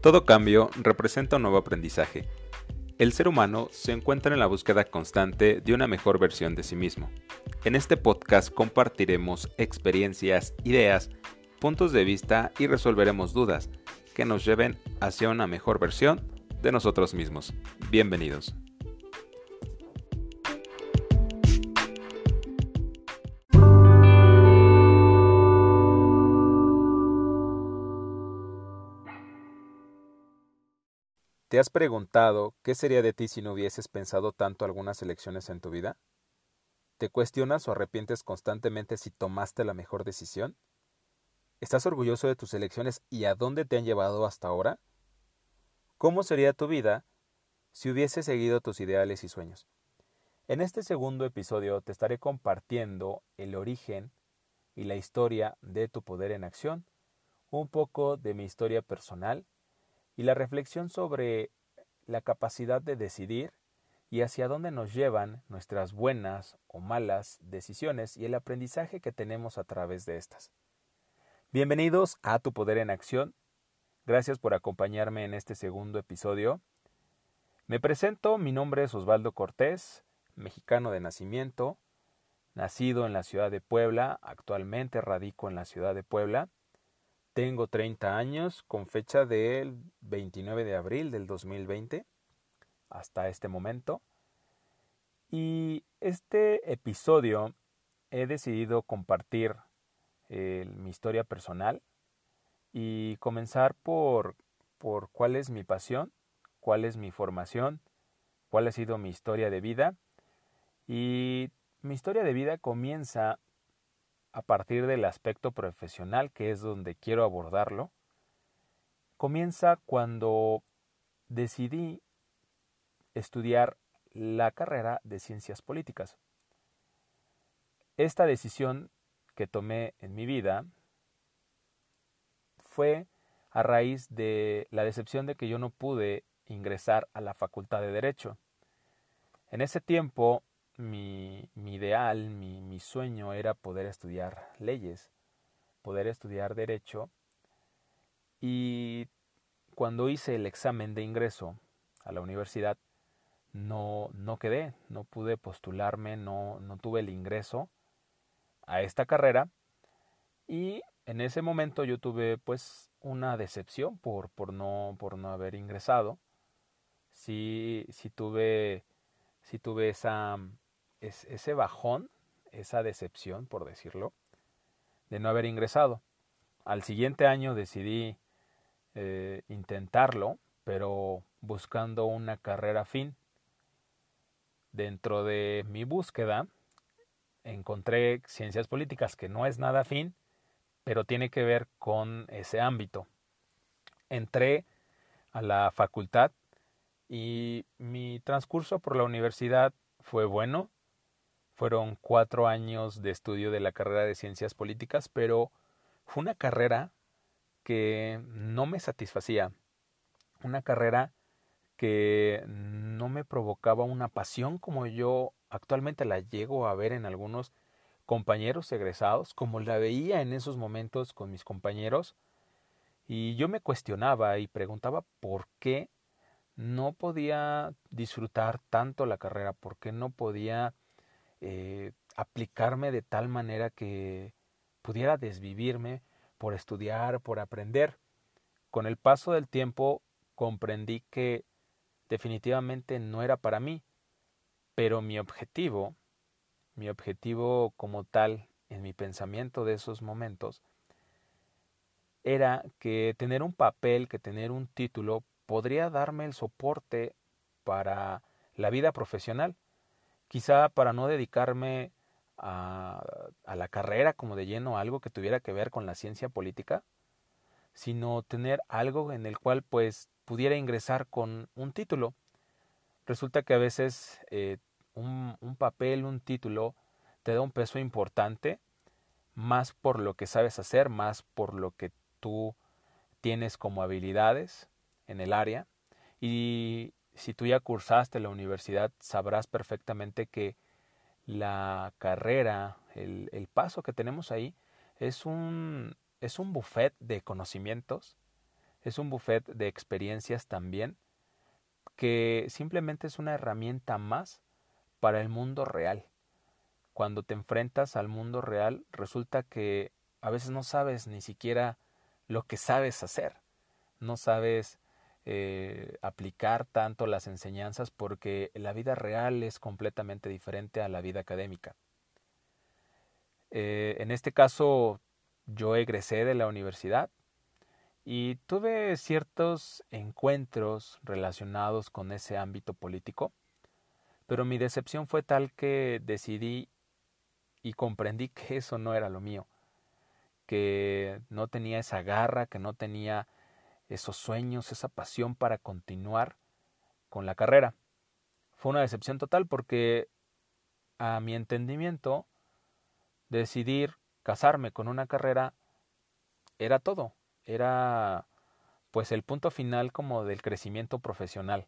Todo cambio representa un nuevo aprendizaje. El ser humano se encuentra en la búsqueda constante de una mejor versión de sí mismo. En este podcast compartiremos experiencias, ideas, puntos de vista y resolveremos dudas que nos lleven hacia una mejor versión de nosotros mismos. Bienvenidos. ¿Te has preguntado qué sería de ti si no hubieses pensado tanto algunas elecciones en tu vida? ¿Te cuestionas o arrepientes constantemente si tomaste la mejor decisión? ¿Estás orgulloso de tus elecciones y a dónde te han llevado hasta ahora? ¿Cómo sería tu vida si hubieses seguido tus ideales y sueños? En este segundo episodio te estaré compartiendo el origen y la historia de tu poder en acción, un poco de mi historia personal y la reflexión sobre la capacidad de decidir y hacia dónde nos llevan nuestras buenas o malas decisiones y el aprendizaje que tenemos a través de estas. Bienvenidos a Tu Poder en Acción. Gracias por acompañarme en este segundo episodio. Me presento, mi nombre es Osvaldo Cortés, mexicano de nacimiento, nacido en la ciudad de Puebla, actualmente radico en la ciudad de Puebla. Tengo 30 años con fecha del 29 de abril del 2020 hasta este momento. Y este episodio he decidido compartir eh, mi historia personal y comenzar por, por cuál es mi pasión, cuál es mi formación, cuál ha sido mi historia de vida. Y mi historia de vida comienza a partir del aspecto profesional, que es donde quiero abordarlo, comienza cuando decidí estudiar la carrera de ciencias políticas. Esta decisión que tomé en mi vida fue a raíz de la decepción de que yo no pude ingresar a la Facultad de Derecho. En ese tiempo mi, mi ideal, mi, mi sueño era poder estudiar leyes, poder estudiar derecho y cuando hice el examen de ingreso a la universidad no, no quedé, no pude postularme, no, no tuve el ingreso a esta carrera y en ese momento yo tuve pues una decepción por, por, no, por no haber ingresado. Sí, sí tuve, sí tuve esa, es ese bajón, esa decepción, por decirlo, de no haber ingresado. Al siguiente año decidí eh, intentarlo, pero buscando una carrera fin. Dentro de mi búsqueda encontré ciencias políticas que no es nada fin, pero tiene que ver con ese ámbito. Entré a la facultad y mi transcurso por la universidad fue bueno, fueron cuatro años de estudio de la carrera de ciencias políticas, pero fue una carrera que no me satisfacía, una carrera que no me provocaba una pasión como yo actualmente la llego a ver en algunos compañeros egresados, como la veía en esos momentos con mis compañeros, y yo me cuestionaba y preguntaba por qué no podía disfrutar tanto la carrera, por qué no podía eh, aplicarme de tal manera que pudiera desvivirme por estudiar, por aprender. Con el paso del tiempo comprendí que definitivamente no era para mí, pero mi objetivo, mi objetivo como tal en mi pensamiento de esos momentos, era que tener un papel, que tener un título, podría darme el soporte para la vida profesional quizá para no dedicarme a, la carrera como de lleno, algo que tuviera que ver con la ciencia política, sino tener algo en el cual pues pudiera ingresar con un título. Resulta que a veces eh, un papel, un título, te da un peso importante, más por lo que sabes hacer, más por lo que tú tienes como habilidades en el área. Y si tú ya cursaste la universidad, sabrás perfectamente que la carrera, el, el paso que tenemos ahí, es un, es un buffet de conocimientos, es un buffet de experiencias también que simplemente es una herramienta más para el mundo real. Cuando te enfrentas al mundo real, resulta que a veces no sabes ni siquiera lo que sabes hacer, no sabes eh, aplicar tanto las enseñanzas porque la vida real es completamente diferente a la vida académica. Eh, en este caso, yo egresé de la universidad y tuve ciertos encuentros relacionados con ese ámbito político, pero mi decepción fue tal que decidí y comprendí que eso no era lo mío, que no tenía esa garra, que no tenía esos sueños, esa pasión para continuar con la carrera. Fue una decepción total porque a mi entendimiento decidir casarme con una carrera era todo, era pues el punto final como del crecimiento profesional.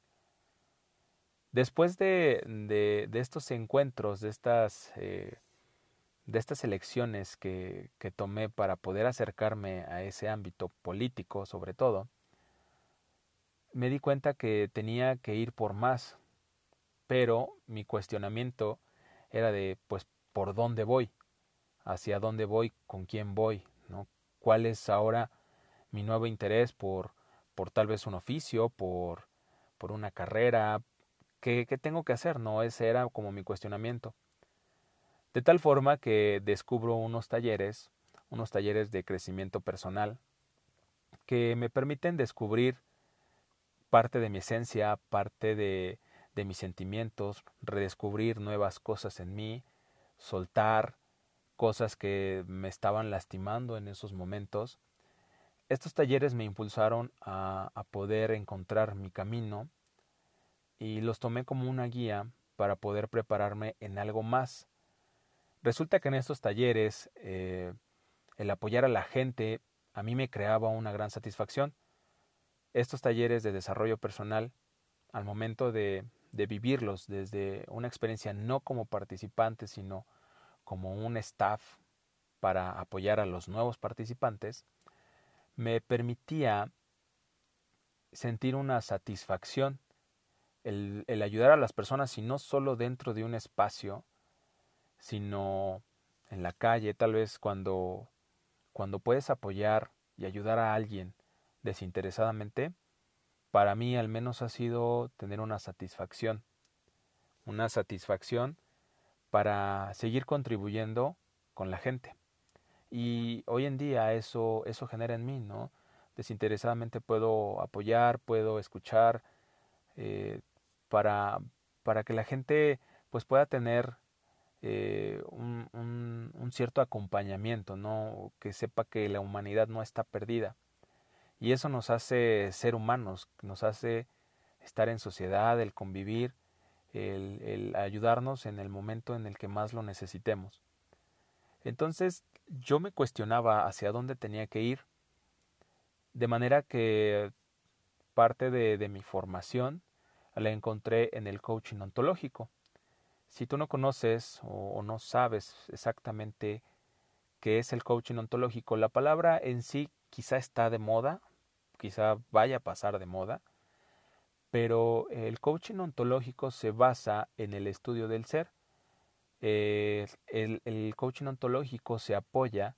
Después de, de, estos encuentros, de estas, eh, de estas elecciones que, que tomé para poder acercarme a ese ámbito político, sobre todo, me di cuenta que tenía que ir por más, pero mi cuestionamiento era de, pues, ¿por dónde voy? ¿Hacia dónde voy? ¿Con quién voy? ¿no? ¿Cuál es ahora mi nuevo interés por, por tal vez un oficio, por, por una carrera, ¿qué, ¿qué tengo que hacer? No, ese era como mi cuestionamiento. De tal forma que descubro unos talleres, unos talleres de crecimiento personal, que me permiten descubrir parte de mi esencia, parte de, de mis sentimientos, redescubrir nuevas cosas en mí, soltar cosas que me estaban lastimando en esos momentos estos talleres me impulsaron a, poder encontrar mi camino y los tomé como una guía para poder prepararme en algo más. Resulta que en estos talleres eh, el apoyar a la gente a mí me creaba una gran satisfacción. Estos talleres de desarrollo personal, al momento de, de vivirlos desde una experiencia no como participante, sino como un staff para apoyar a los nuevos participantes, me permitía sentir una satisfacción el, el, ayudar a las personas y no solo dentro de un espacio, sino en la calle, tal vez cuando, cuando puedes apoyar y ayudar a alguien desinteresadamente, para mí al menos ha sido tener una satisfacción, una satisfacción para seguir contribuyendo con la gente. Y hoy en día eso, eso genera en mí, ¿no? Desinteresadamente puedo apoyar, puedo escuchar, eh, para, para que la gente pues pueda tener eh, un, cierto acompañamiento, ¿no? Que sepa que la humanidad no está perdida. Y eso nos hace ser humanos, nos hace estar en sociedad, el convivir, el, el ayudarnos en el momento en el que más lo necesitemos. Entonces yo me cuestionaba hacia dónde tenía que ir, de manera que parte de, de mi formación la encontré en el coaching ontológico. Si tú no conoces o, no sabes exactamente qué es el coaching ontológico, la palabra en sí quizá está de moda, quizá vaya a pasar de moda, pero el coaching ontológico se basa en el estudio del ser eh, el, coaching ontológico se apoya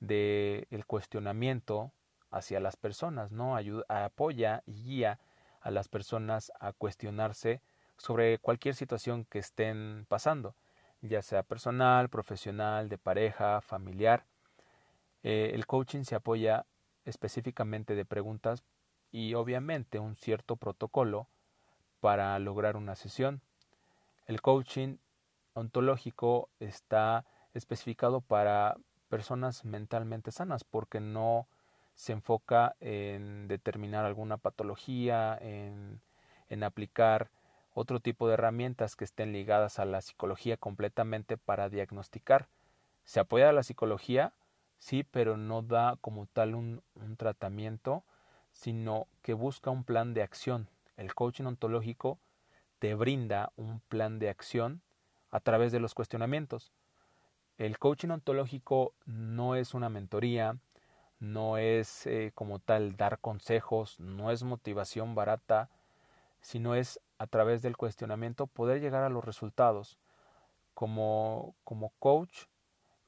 del el cuestionamiento hacia las personas, ¿no? Ayuda, apoya y guía a las personas a cuestionarse sobre cualquier situación que estén pasando, ya sea personal, profesional, de pareja, familiar. Eh, el coaching se apoya específicamente de preguntas y obviamente un cierto protocolo para lograr una sesión. El coaching ontológico está especificado para personas mentalmente sanas porque no se enfoca en determinar alguna patología, en, en aplicar otro tipo de herramientas que estén ligadas a la psicología completamente para diagnosticar. Se apoya a la psicología, sí, pero no da como tal un, un tratamiento, sino que busca un plan de acción. El coaching ontológico te brinda un plan de acción a través de los cuestionamientos. El coaching ontológico no es una mentoría, no es eh, como tal dar consejos, no es motivación barata, sino es a través del cuestionamiento poder llegar a los resultados. Como, como coach,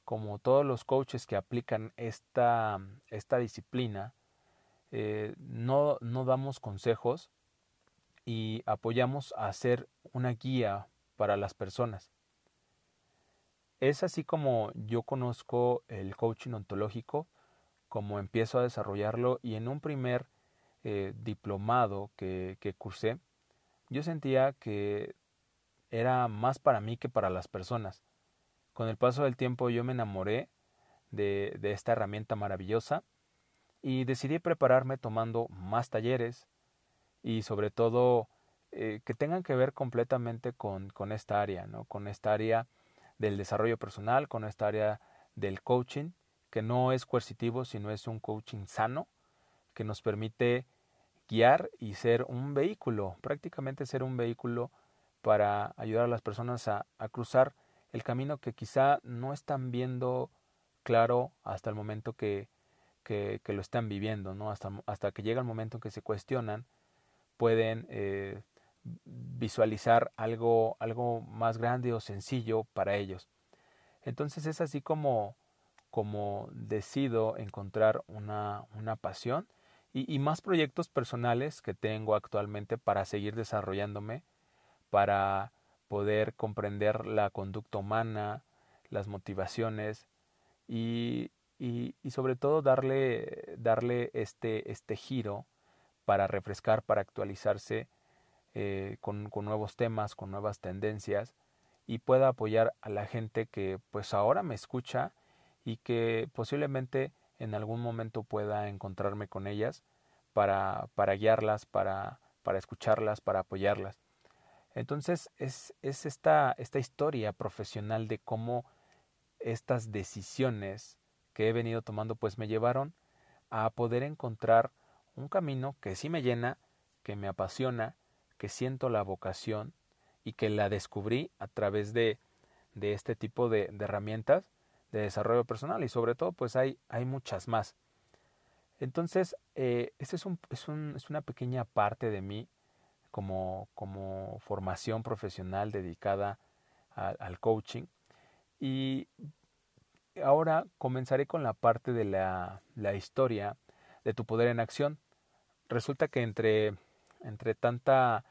como todos los coaches que aplican esta, esta disciplina, eh, no, no damos consejos y apoyamos a hacer una guía para las personas. Es así como yo conozco el coaching ontológico, como empiezo a desarrollarlo y en un primer eh, diplomado que, que cursé, yo sentía que era más para mí que para las personas. Con el paso del tiempo yo me enamoré de, de esta herramienta maravillosa y decidí prepararme tomando más talleres y sobre todo eh, que tengan que ver completamente con, con esta área, ¿no? con esta área del desarrollo personal, con esta área del coaching, que no es coercitivo, sino es un coaching sano, que nos permite guiar y ser un vehículo, prácticamente ser un vehículo para ayudar a las personas a, cruzar el camino que quizá no están viendo claro hasta el momento que, que, lo están viviendo, ¿no? Hasta, hasta que llega el momento en que se cuestionan, pueden eh, visualizar algo, algo más grande o sencillo para ellos. Entonces es así como, como decido encontrar una, una pasión y, más proyectos personales que tengo actualmente para seguir desarrollándome, para poder comprender la conducta humana, las motivaciones y, y, y sobre todo darle, darle este, este giro para refrescar, para actualizarse eh, con, con, nuevos temas, con nuevas tendencias y pueda apoyar a la gente que pues ahora me escucha y que posiblemente en algún momento pueda encontrarme con ellas para, para guiarlas, para, para escucharlas, para apoyarlas. Entonces es, es esta, esta historia profesional de cómo estas decisiones que he venido tomando pues me llevaron a poder encontrar un camino que sí me llena, que me apasiona, que siento la vocación y que la descubrí a través de, de este tipo de, de, herramientas de desarrollo personal y sobre todo pues hay, hay muchas más. Entonces, eh, esta es, un, es, un, es una pequeña parte de mí como, como formación profesional dedicada al coaching. Y ahora comenzaré con la parte de la, la, historia de tu poder en acción. Resulta que entre, entre tanta,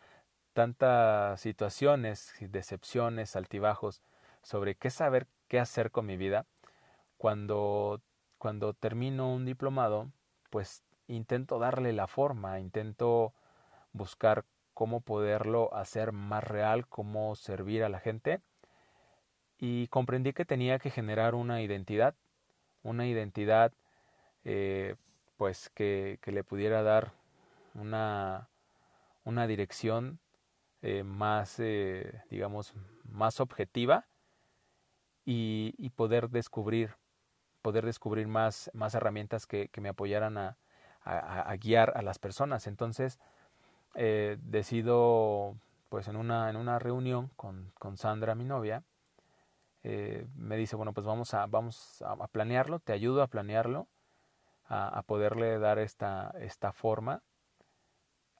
tantas situaciones, decepciones, altibajos sobre qué saber, qué hacer con mi vida, cuando, cuando termino un diplomado, pues intento darle la forma, intento buscar cómo poderlo hacer más real, cómo servir a la gente. Y comprendí que tenía que generar una identidad, una identidad eh, pues que, que, le pudiera dar una, una dirección eh, más, eh, digamos, más objetiva y, y, poder descubrir, poder descubrir más, más herramientas que, que me apoyaran a, a, guiar a las personas. Entonces, eh, decido, pues en una, en una reunión con, con Sandra, mi novia, eh, me dice, bueno, pues vamos a, vamos a planearlo, te ayudo a planearlo, a, a, poderle dar esta, esta forma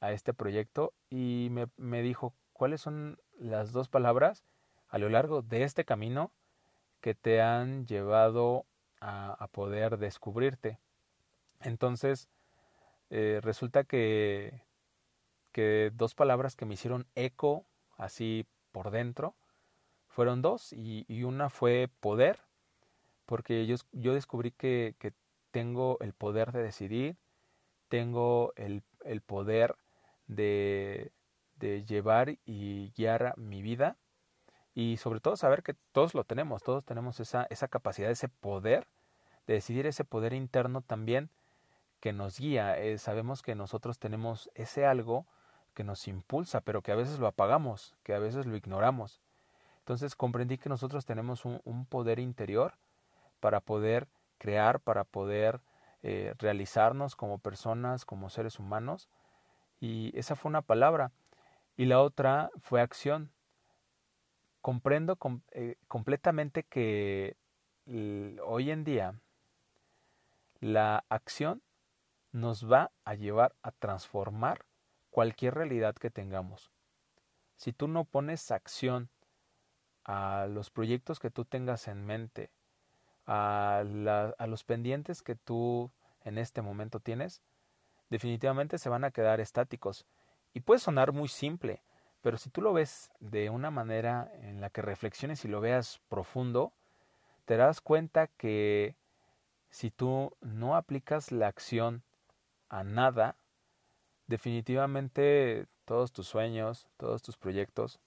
a este proyecto y me, me dijo, ¿cuáles son las dos palabras a lo largo de este camino que te han llevado a, poder descubrirte? Entonces, eh, resulta que, que dos palabras que me hicieron eco así por dentro fueron dos y, y una fue poder, porque yo, yo descubrí que, que, tengo el poder de decidir, tengo el, el poder de, de llevar y guiar mi vida y sobre todo saber que todos lo tenemos, todos tenemos esa, esa capacidad, ese poder de decidir, ese poder interno también que nos guía. Eh, sabemos que nosotros tenemos ese algo que nos impulsa, pero que a veces lo apagamos, que a veces lo ignoramos. Entonces comprendí que nosotros tenemos un, poder interior para poder crear, para poder eh, realizarnos como personas, como seres humanos. Y esa fue una palabra. Y la otra fue acción. Comprendo com eh, completamente que hoy en día La acción nos va a llevar a transformar cualquier realidad que tengamos. Si tú no pones acción a los proyectos que tú tengas en mente, a los pendientes que tú en este momento tienes, definitivamente se van a quedar estáticos. Y puede sonar muy simple, pero si tú lo ves de una manera en la que reflexiones y lo veas profundo, te das cuenta que si tú no aplicas la acción a nada, definitivamente todos tus sueños, todos tus proyectos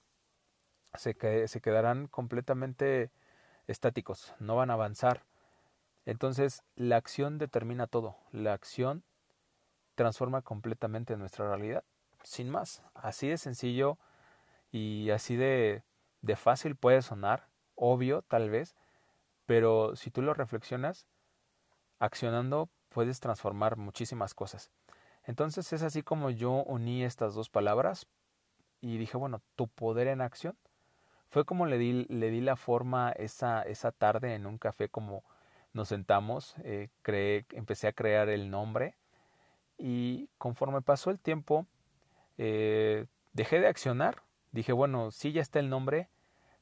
se, se quedarán completamente estáticos, no van a avanzar. Entonces, la acción determina todo. La acción transforma completamente nuestra realidad. Sin más, así de sencillo y así de, de fácil puede sonar, obvio tal vez, pero si tú lo reflexionas, accionando puedes transformar muchísimas cosas. Entonces es así como yo uní estas dos palabras y dije, bueno, tu poder en acción. Fue como le di, le di la forma esa, esa tarde en un café como nos sentamos, eh, creé, empecé a crear el nombre y conforme pasó el tiempo eh, dejé de accionar. Dije, bueno, sí ya está el nombre,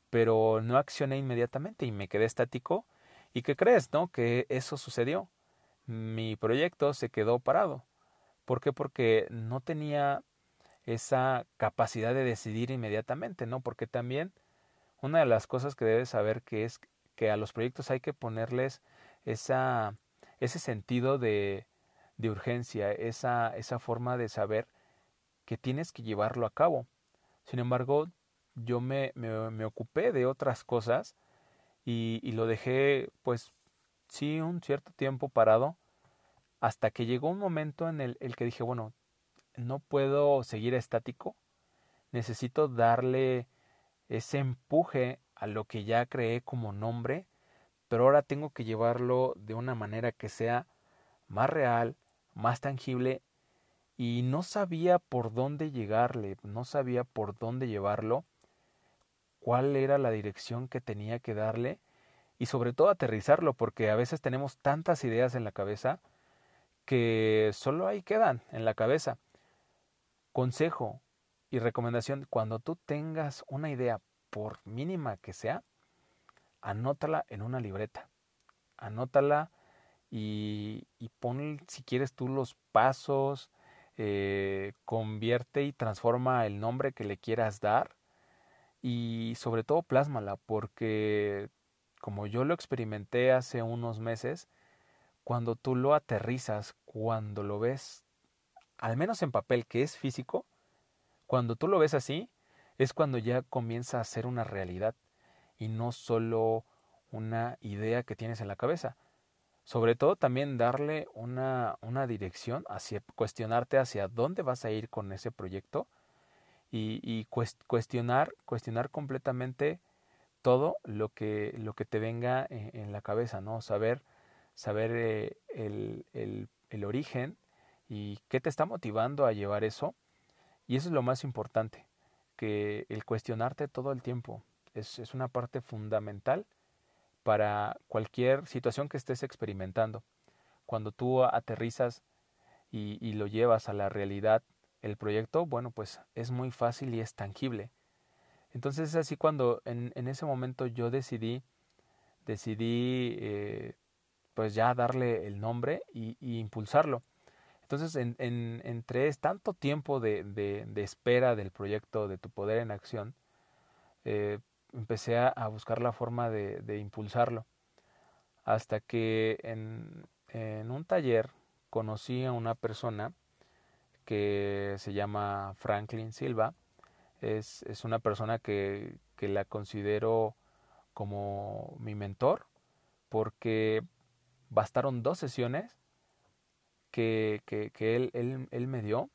pero no accioné inmediatamente y me quedé estático. ¿Y qué crees, no? Que eso sucedió. Mi proyecto se quedó parado. ¿Por qué? Porque no tenía esa capacidad de decidir inmediatamente, ¿no? Porque también una de las cosas que debes saber que es que a los proyectos hay que ponerles esa, ese sentido de, de urgencia, esa, esa forma de saber que tienes que llevarlo a cabo. Sin embargo, yo me, me, ocupé de otras cosas y, y, lo dejé, pues, sí, un cierto tiempo parado, hasta que llegó un momento en el, el que dije, bueno, no puedo seguir estático, necesito darle ese empuje a lo que ya creé como nombre, pero ahora tengo que llevarlo de una manera que sea más real, más tangible y no sabía por dónde llegarle, no sabía por dónde llevarlo, cuál era la dirección que tenía que darle y sobre todo aterrizarlo, porque a veces tenemos tantas ideas en la cabeza que solo ahí quedan en la cabeza. Consejo y recomendación, cuando tú tengas una idea, por mínima que sea, anótala en una libreta. Anótala y, y pon, si quieres tú, los pasos, eh, convierte y transforma el nombre que le quieras dar y sobre todo plásmala porque como yo lo experimenté hace unos meses, cuando tú lo aterrizas, cuando lo ves, al menos en papel que es físico, cuando tú lo ves así, es cuando ya comienza a ser una realidad y no solo una idea que tienes en la cabeza sobre todo también darle una, una dirección, hacia, cuestionarte hacia dónde vas a ir con ese proyecto y, cuestionar, cuestionar completamente todo lo que, lo que te venga en, la cabeza, ¿no? Saber, saber eh, el, el, el origen y qué te está motivando a llevar eso. Y eso es lo más importante, que el cuestionarte todo el tiempo es, es una parte fundamental para cualquier situación que estés experimentando. Cuando tú aterrizas y, lo llevas a la realidad, el proyecto, bueno, pues es muy fácil y es tangible. Entonces es así cuando en, ese momento yo decidí, decidí eh, pues ya darle el nombre y, impulsarlo. Entonces, en, en, entre tanto tiempo de, de, espera del proyecto de tu poder en acción, eh, empecé a, buscar la forma de, de, impulsarlo. Hasta que en, en un taller conocí a una persona que se llama Franklin Silva. Es, es una persona que, que, la considero como mi mentor porque bastaron dos sesiones que, que, que él, él, él, me dio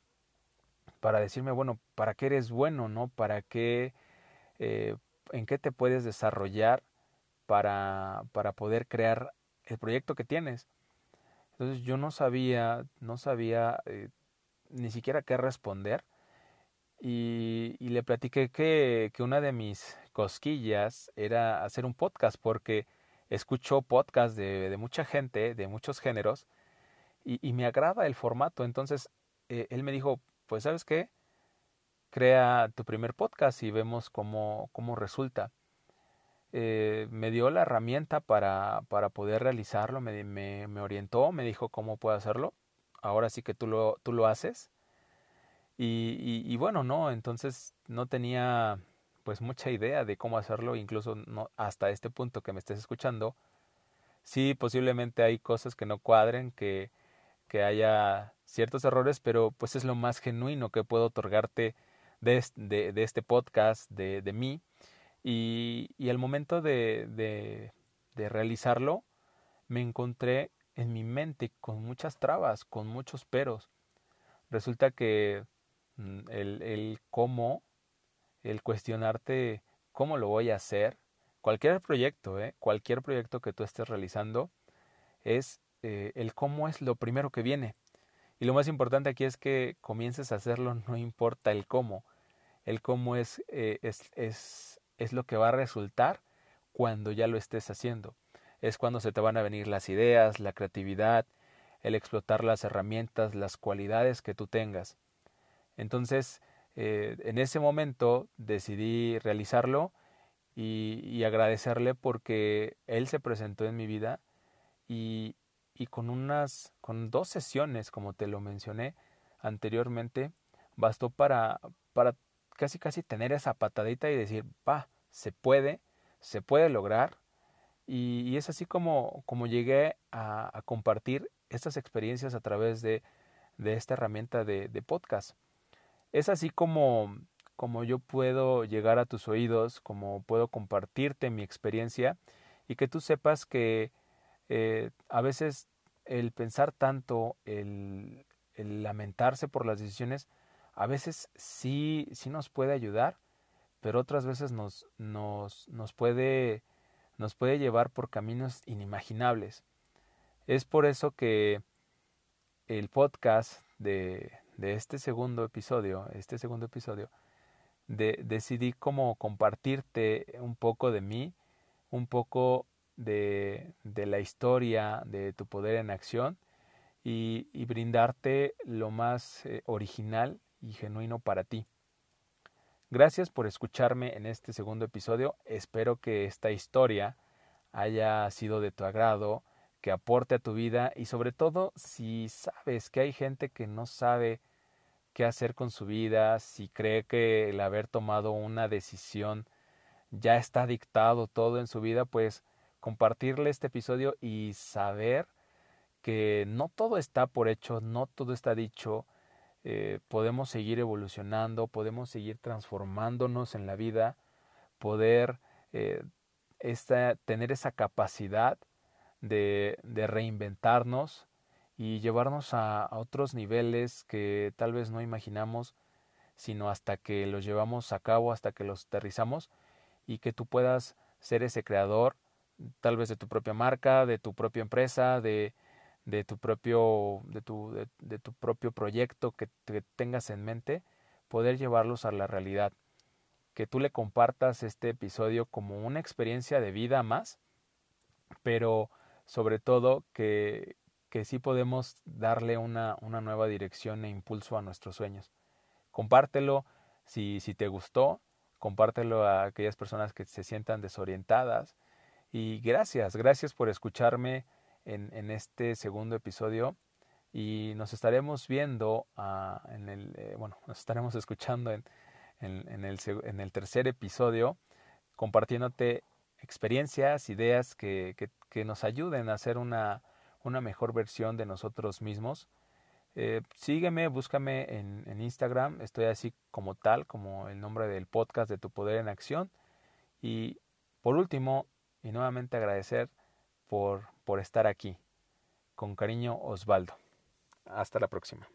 para decirme, bueno, ¿para qué eres bueno? ¿no? ¿Para qué eh, en qué te puedes desarrollar para, para poder crear el proyecto que tienes. Entonces yo no sabía, no sabía eh, ni siquiera qué responder y, y le platiqué que, que, una de mis cosquillas era hacer un podcast porque escucho podcast de, de mucha gente, de muchos géneros, y, me agrada el formato. Entonces, eh, él me dijo, pues sabes qué, crea tu primer podcast y vemos cómo, cómo resulta. Eh, me dio la herramienta para, para poder realizarlo, me, me, me, orientó, me dijo cómo puedo hacerlo. Ahora sí que tú lo, tú lo haces. Y, y, bueno, no, entonces no tenía pues mucha idea de cómo hacerlo, incluso no, hasta este punto que me estés escuchando. Sí, posiblemente hay cosas que no cuadren, que, que haya ciertos errores, pero pues es lo más genuino que puedo otorgarte de, este podcast, de, mí. Y, al momento de, realizarlo, me encontré en mi mente con muchas trabas, con muchos peros. Resulta que mm, el, el cómo, el cuestionarte cómo lo voy a hacer, cualquier proyecto, ¿eh? cualquier proyecto que tú estés realizando, es eh, el cómo es lo primero que viene. Y lo más importante aquí es que comiences a hacerlo, no importa el cómo. El cómo es, eh, es, es, es lo que va a resultar cuando ya lo estés haciendo. Es cuando se te van a venir las ideas, la creatividad, el explotar las herramientas, las cualidades que tú tengas. Entonces, eh, en ese momento decidí realizarlo y, y, agradecerle porque él se presentó en mi vida y, y con unas, con dos sesiones, como te lo mencioné anteriormente, bastó para, para casi casi tener esa patadita y decir, va, se puede, se puede lograr. Y, es así como, como llegué a, a, compartir estas experiencias a través de, de esta herramienta de, de, podcast. Es así como, como yo puedo llegar a tus oídos, como puedo compartirte mi experiencia y que tú sepas que eh, a veces el pensar tanto, el, lamentarse por las decisiones, a veces sí, sí nos puede ayudar, pero otras veces nos, nos, nos, puede, nos puede llevar por caminos inimaginables. Es por eso que el podcast de, de este segundo episodio, este segundo episodio, de, decidí como compartirte un poco de mí, un poco de, de la historia de tu poder en acción y, y brindarte lo más eh, original y genuino para ti. Gracias por escucharme en este segundo episodio. Espero que esta historia haya sido de tu agrado, que aporte a tu vida y sobre todo si sabes que hay gente que no sabe qué hacer con su vida, si cree que el haber tomado una decisión ya está dictado todo en su vida, pues compartirle este episodio y saber que no todo está por hecho, no todo está dicho, eh, podemos seguir evolucionando, podemos seguir transformándonos en la vida, poder eh, esta, tener esa capacidad de, reinventarnos y llevarnos a, a, otros niveles que tal vez no imaginamos, sino hasta que los llevamos a cabo, hasta que los aterrizamos y que tú puedas ser ese creador, tal vez de tu propia marca, de tu propia empresa, de, de tu propio, de tu, de, tu propio proyecto que, que tengas en mente, poder llevarlos a la realidad. Que tú le compartas este episodio como una experiencia de vida más, pero sobre todo que, que sí podemos darle una, una nueva dirección e impulso a nuestros sueños. Compártelo si, si te gustó, compártelo a aquellas personas que se sientan desorientadas. Y gracias, gracias por escucharme en, en este segundo episodio y nos estaremos viendo uh, en el eh, bueno nos estaremos escuchando en, en, el, en el tercer episodio compartiéndote experiencias ideas que, que, nos ayuden a hacer una, una mejor versión de nosotros mismos. Eh, sígueme búscame en Instagram estoy así como tal como el nombre del podcast de tu poder en acción y por último y nuevamente agradecer por, por estar aquí. Con cariño, Osvaldo. Hasta la próxima.